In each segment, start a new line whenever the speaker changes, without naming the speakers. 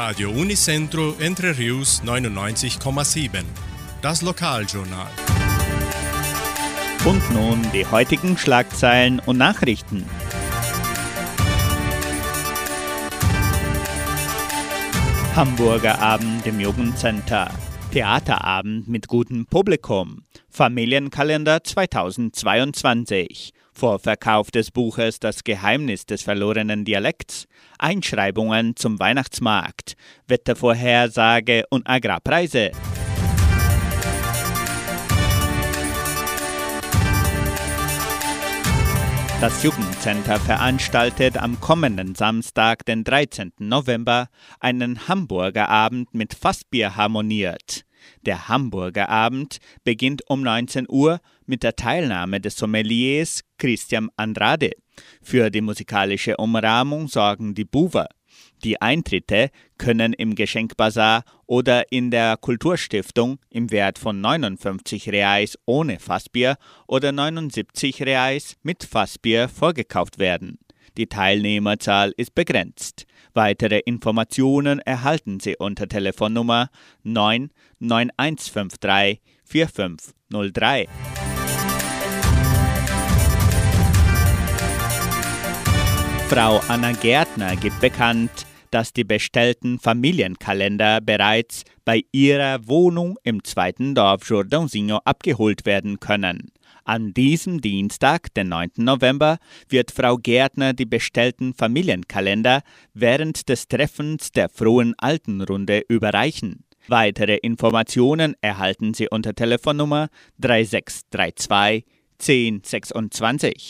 Radio Unicentro Entre Rius 99,7. Das Lokaljournal.
Und nun die heutigen Schlagzeilen und Nachrichten. Hamburger Abend im Jugendcenter. Theaterabend mit gutem Publikum. Familienkalender 2022. Vorverkauf des Buches Das Geheimnis des verlorenen Dialekts. Einschreibungen zum Weihnachtsmarkt. Wettervorhersage und Agrarpreise. Das Jugendcenter veranstaltet am kommenden Samstag, den 13. November, einen Hamburger Abend mit Fassbier harmoniert. Der Hamburger Abend beginnt um 19 Uhr mit der Teilnahme des Sommeliers Christian Andrade. Für die musikalische Umrahmung sorgen die Buwer. Die Eintritte können im Geschenkbazar oder in der Kulturstiftung im Wert von 59 Reais ohne Fassbier oder 79 Reais mit Fassbier vorgekauft werden. Die Teilnehmerzahl ist begrenzt. Weitere Informationen erhalten Sie unter Telefonnummer 99153 4503. Frau Anna Gärtner gibt bekannt, dass die bestellten Familienkalender bereits bei ihrer Wohnung im zweiten Dorf Jordãozinho abgeholt werden können. An diesem Dienstag, den 9. November, wird Frau Gärtner die bestellten Familienkalender während des Treffens der Frohen Altenrunde überreichen. Weitere Informationen erhalten Sie unter Telefonnummer 3632 1026.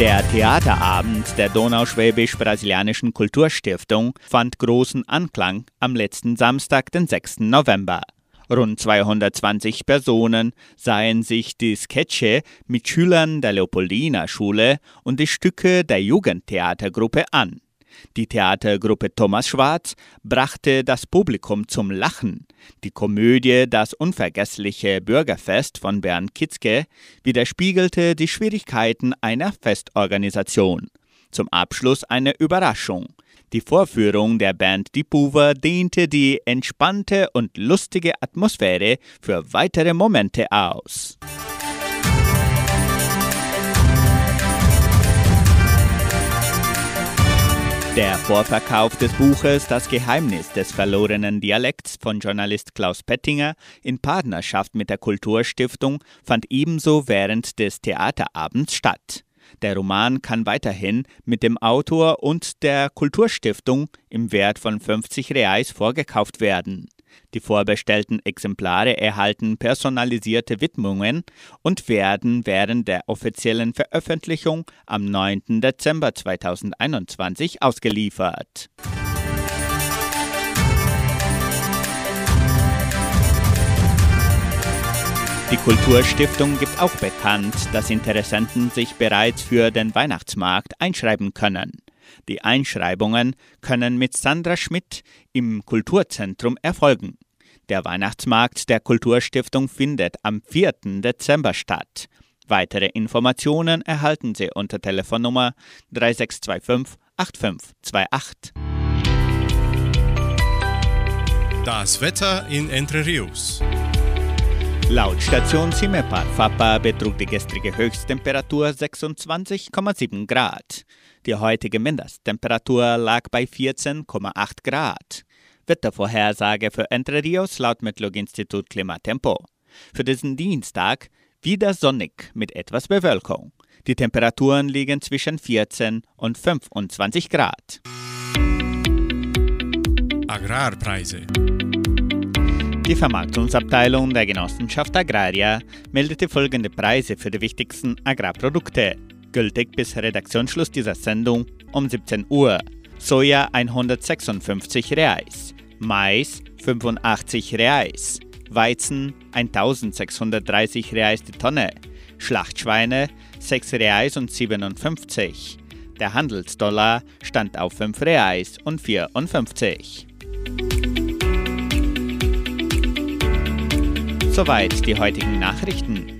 Der Theaterabend der Donauschwäbisch-Brasilianischen Kulturstiftung fand großen Anklang am letzten Samstag, den 6. November. Rund 220 Personen sahen sich die Sketche mit Schülern der Leopoldina Schule und die Stücke der Jugendtheatergruppe an. Die Theatergruppe Thomas Schwarz brachte das Publikum zum Lachen. Die Komödie Das unvergessliche Bürgerfest von Bernd Kitzke widerspiegelte die Schwierigkeiten einer Festorganisation. Zum Abschluss eine Überraschung. Die Vorführung der Band Die Puver dehnte die entspannte und lustige Atmosphäre für weitere Momente aus. Der Vorverkauf des Buches Das Geheimnis des verlorenen Dialekts von Journalist Klaus Pettinger in Partnerschaft mit der Kulturstiftung fand ebenso während des Theaterabends statt. Der Roman kann weiterhin mit dem Autor und der Kulturstiftung im Wert von 50 Reais vorgekauft werden. Die vorbestellten Exemplare erhalten personalisierte Widmungen und werden während der offiziellen Veröffentlichung am 9. Dezember 2021 ausgeliefert. Die Kulturstiftung gibt auch bekannt, dass Interessenten sich bereits für den Weihnachtsmarkt einschreiben können. Die Einschreibungen können mit Sandra Schmidt im Kulturzentrum erfolgen. Der Weihnachtsmarkt der Kulturstiftung findet am 4. Dezember statt. Weitere Informationen erhalten Sie unter Telefonnummer 3625 8528.
Das Wetter in Entre Rios.
Laut Station Simepar Fapa betrug die gestrige Höchsttemperatur 26,7 Grad. Die heutige Mindesttemperatur lag bei 14,8 Grad. Wettervorhersage für Entre Rios laut Metlog-Institut Klimatempo. Für diesen Dienstag wieder sonnig mit etwas Bewölkung. Die Temperaturen liegen zwischen 14 und 25 Grad.
Agrarpreise.
Die Vermarktungsabteilung der Genossenschaft Agraria meldete folgende Preise für die wichtigsten Agrarprodukte gültig bis Redaktionsschluss dieser Sendung um 17 Uhr. Soja 156 Reais, Mais 85 Reais, Weizen 1630 Reais die Tonne, Schlachtschweine 6 Reais und 57. Der Handelsdollar stand auf 5 Reais und 54. Soweit die heutigen Nachrichten.